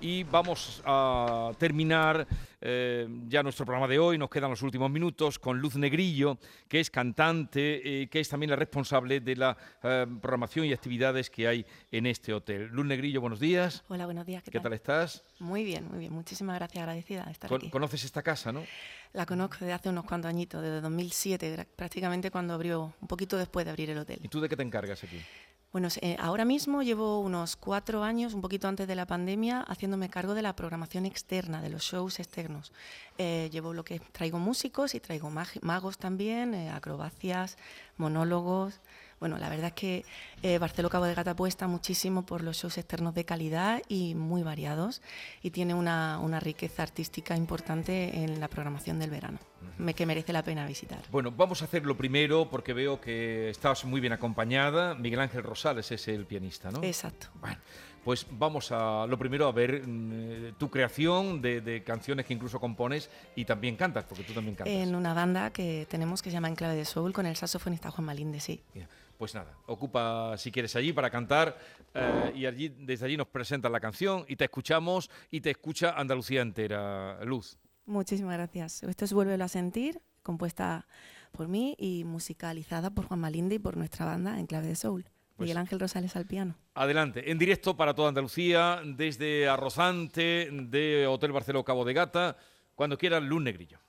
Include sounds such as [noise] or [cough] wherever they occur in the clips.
y vamos a terminar eh, ya nuestro programa de hoy. Nos quedan los últimos minutos con Luz Negrillo, que es cantante, eh, que es también la responsable de la eh, programación y actividades que hay en este hotel. Luz Negrillo, buenos días. Hola, buenos días. ¿Qué, tal? estás? Muy bien, muy bien. Muchísimas gracias, agradecida de estar aquí. ¿Conoces esta casa, no? La conozco desde hace unos cuantos añitos, desde 2007, prácticamente cuando abrió, un poquito después de abrir el hotel. ¿Y tú de qué te encargas aquí? Bueno, eh, ahora mismo llevo unos cuatro años, un poquito antes de la pandemia, haciéndome cargo de la programación externa, de los shows externos. Eh, llevo lo que traigo músicos y traigo magos también, eh, acrobacias, monólogos, bueno, la verdad es que eh, Barceló Cabo de Gata apuesta muchísimo por los shows externos de calidad y muy variados y tiene una, riqueza artística importante en la programación del verano, que merece la pena visitar. Bueno, vamos a hacer lo primero porque veo que estás muy bien acompañada. Miguel Ángel Rosales es el pianista, ¿no? Exacto. Bueno, pues vamos a lo primero a ver mm, tu creación de, canciones que incluso compones y también cantas, porque tú también cantas. En una banda que tenemos que se llama Enclave de Soul con el saxofonista Juan Malinde, sí pues nada, ocupa si quieres allí para cantar eh, y allí, desde allí nos presentas la canción y te escuchamos y te escucha Andalucía entera. Luz. Muchísimas gracias. Esto es Vuélvelo a sentir, compuesta por mí y musicalizada por Juan Malinde y por nuestra banda en clave de soul. Pues Miguel Ángel Rosales al piano. Adelante, en directo para toda Andalucía, desde Arrozante, de Hotel Barceló Cabo de Gata, cuando quieran, Luz Negrillo.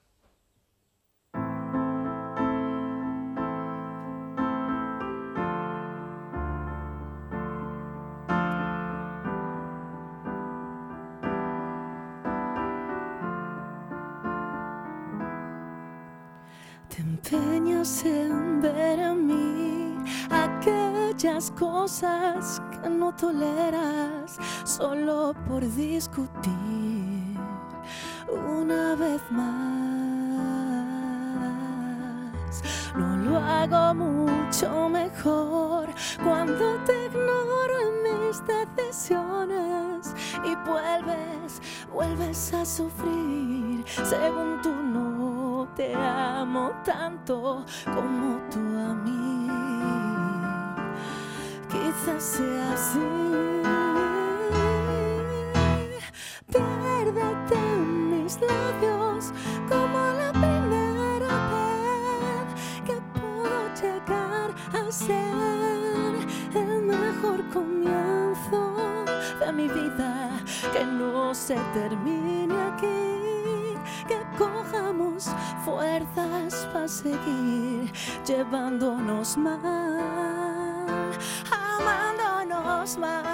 En ver a mí aquellas cosas que no toleras solo por discutir una vez más. No lo hago mucho mejor cuando te ignoro mis decisiones y vuelves, vuelves a sufrir según tu te amo tanto como tú a mí. Quizás sea así. Pérdete en mis labios como la primera vez que puedo llegar a ser el mejor comienzo de mi vida que no se termine aquí fuerzas para seguir llevándonos mal, amándonos mal.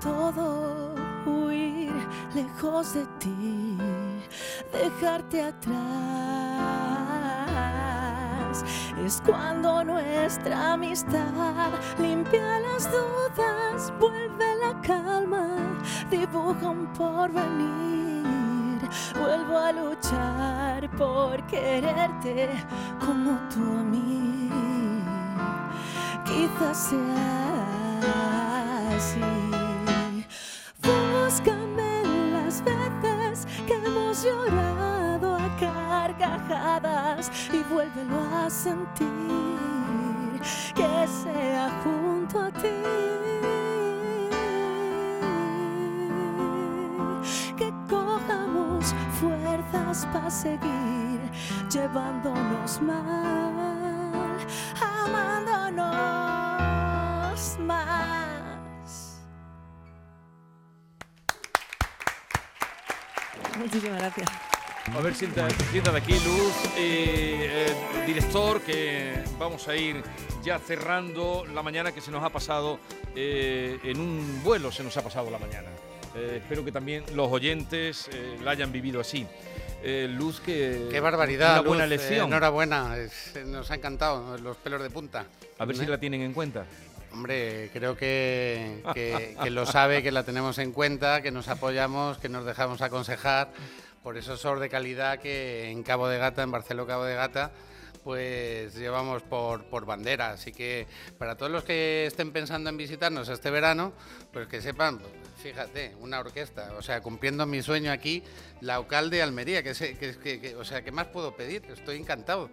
Todo, huir lejos de ti, dejarte atrás. Es cuando nuestra amistad limpia las dudas, vuelve la calma, dibuja un porvenir. Vuelvo a luchar por quererte como tú a mí quizás sea así. Y vuélvelo a sentir que sea junto a ti. Que cojamos fuerzas para seguir llevándonos mal, amándonos. Muchísimas gracias. A ver, sienta, sienta de aquí, Luz, eh, eh, director, que vamos a ir ya cerrando la mañana que se nos ha pasado eh, en un vuelo, se nos ha pasado la mañana. Eh, espero que también los oyentes eh, la hayan vivido así. Eh, Luz, que. Qué barbaridad. Una buena Luz, eh, lección. enhorabuena, es- nos ha encantado los pelos de punta. A ver si ¿Eh? la tienen en cuenta. Hombre, creo que, que- que lo sabe, que la tenemos en cuenta, que nos apoyamos, que nos dejamos aconsejar por esos SOR de calidad que en Cabo de Gata, en Barceló Cabo de Gata, pues llevamos por, por bandera. Así que para todos los que estén pensando en visitarnos este verano, pues que sepan, pues, fíjate, una orquesta, o sea, cumpliendo mi sueño aquí, la Ocal de Almería, que, sé- que, que- que- o sea, ¿qué más puedo pedir? Estoy encantado.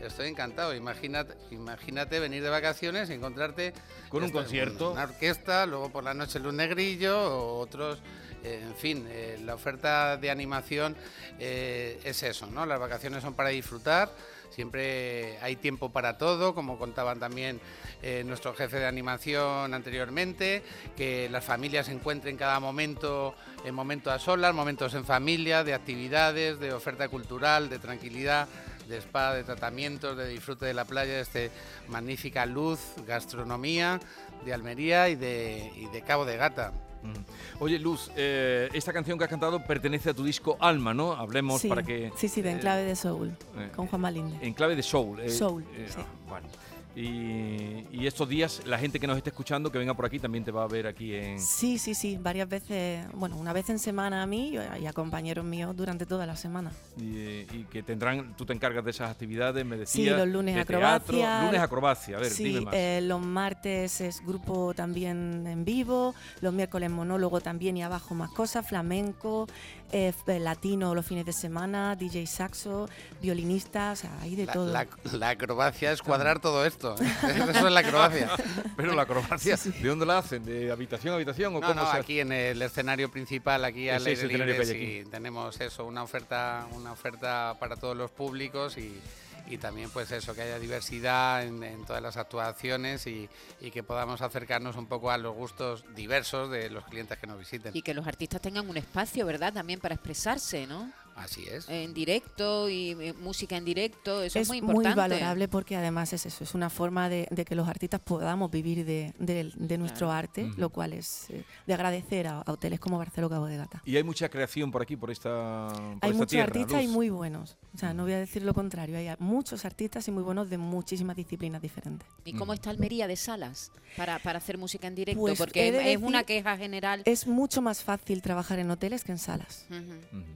Estoy encantado. Imagínate, imagínate venir de vacaciones y encontrarte Con un esto, concierto. Una orquesta, luego por la noche Luz Negrillo, o otros. En fin, eh, la oferta de animación eh, es eso, ¿no? Las vacaciones son para disfrutar. Siempre hay tiempo para todo, como contaban también eh, nuestro jefe de animación anteriormente, que las familias encuentren cada momento, en momentos a solas, momentos en familia, de actividades, de oferta cultural, de tranquilidad, de spa, de tratamientos, de disfrute de la playa, de este magnífica luz, gastronomía de Almería y de Cabo de Gata. Mm. Oye, Luz, eh, esta canción que has cantado pertenece a tu disco Alma, ¿no? Hablemos Sí, para que. sí, sí, de eh, Enclave de Soul, eh, con Juan Malinde. En clave de soul. eh, Soul, sí. ah, bueno. Y, y estos días, la gente que nos esté escuchando, que venga por aquí, también te va a ver aquí en. Sí, sí, sí, varias veces, bueno, una vez en semana a mí y a compañeros míos durante toda la semana. Y, y que tendrán, tú te encargas de esas actividades, me Sí, decías. los lunes de acrobacia. teatro, lunes acrobacia, a ver, sí, dime más. eh, los martes es grupo también en vivo, los miércoles monólogo también y abajo más cosas, flamenco, eh, eh, latino los fines de semana, DJ saxo, violinista, o sea, hay de La, todo. la- la acrobacia es cuadrar todo esto. [laughs] Eso es la acrobacia. Pero la acrobacia, ¿de dónde la hacen? ¿De habitación a habitación o No, cómo no, se hace? aquí en el escenario principal, aquí al aire el escenario libre, sí, tenemos eso, una oferta, una oferta para todos los públicos y, y también pues eso, que haya diversidad en, en todas las actuaciones y, y que podamos acercarnos un poco a los gustos diversos de los clientes que nos visiten. Y que los artistas tengan un espacio, ¿verdad? También para expresarse, ¿no? Así es. En directo y eh, música en directo, eso es, es muy muy, importante. valorable porque además es eso, es una forma de, de que los artistas podamos vivir de, de- de nuestro Claro. arte, lo cual es eh, de agradecer a, a hoteles como Barceló Cabo de Gata. Y hay mucha creación por aquí, por esta, por Hay esta muchos tierra, artistas y muy buenos. O sea, no voy a decir lo contrario. Hay muchos artistas y muy buenos de muchísimas disciplinas diferentes. ¿Y cómo está Almería de salas para, para hacer música en directo? Pues Porque es una queja general. Es mucho más fácil trabajar en hoteles que en salas.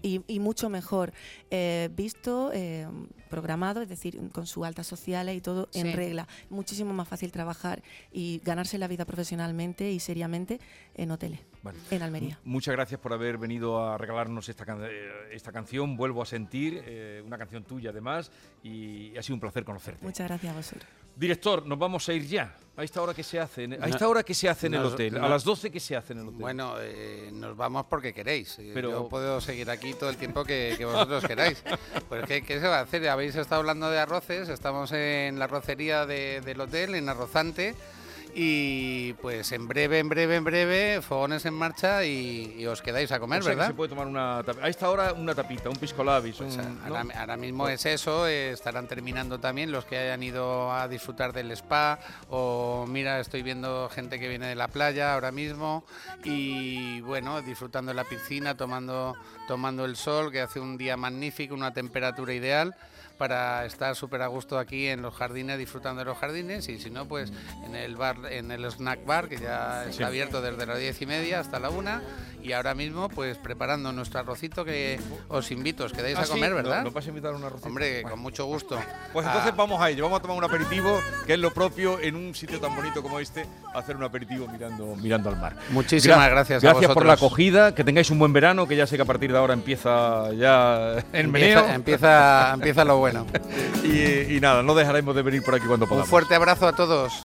Y, y mucho mejor eh, visto, eh, programado, es decir, con sus altas sociales y todo Sí. en regla. Muchísimo más fácil trabajar y ganarse la vida profesionalmente y seriamente en hoteles, Vale. en Almería. Muchas gracias por haber venido a regalarnos esta, can- eh, esta canción. Vuelvo a sentir, eh, una canción tuya además, y ha sido un placer conocerte. Muchas gracias a vosotros. Director, nos vamos a ir ya. ¿A esta hora qué se hace? en- ¿A esta hora qué se hace en el nos- hotel? ¿A las 12 qué se hace en el hotel? Bueno, eh, nos vamos porque queréis. Eh, Pero- Yo puedo seguir aquí todo el tiempo que, que vosotros queráis. [laughs] Pues ¿qué, qué se va a hacer? Habéis estado hablando de arroces, estamos en la arrocería de- del hotel, en Arrozante. Y pues en breve, en breve, en breve, fogones en marcha y, y os quedáis a comer, O sea que ¿verdad? se puede tomar una tap- A esta hora una tapita, un pisco labis. Pues, un- ¿no? ahora, mismo es eso, eh, estarán terminando también los que hayan ido a disfrutar del spa o mira, estoy viendo gente que viene de la playa ahora mismo y bueno, disfrutando de la piscina, tomando, tomando el sol, que hace un día magnífico, una temperatura ideal para estar súper a gusto aquí en los jardines, disfrutando de los jardines y si no, pues en el bar, en el snack bar que ya está Sí. abierto desde las diez y media hasta la una y ahora mismo pues preparando nuestro arrocito que os invito, os quedáis Ah, a sí, comer, ¿No- ¿verdad? ¿Nos vas a invitar a una arrocito? Hombre, Bueno. con mucho gusto. Pues Ah, entonces vamos a ello, vamos a tomar un aperitivo, que es lo propio en un sitio tan bonito como este, hacer un aperitivo mirando, mirando al mar. Muchísimas Gra- gracias a Gracias por la acogida, que tengáis un buen verano, que ya sé que a partir de ahora empieza ya [laughs] el meneo. Empieza, empieza, empieza lo bueno. [laughs] Y, y nada, no dejaremos de venir por aquí cuando Un podamos. fuerte abrazo a todos.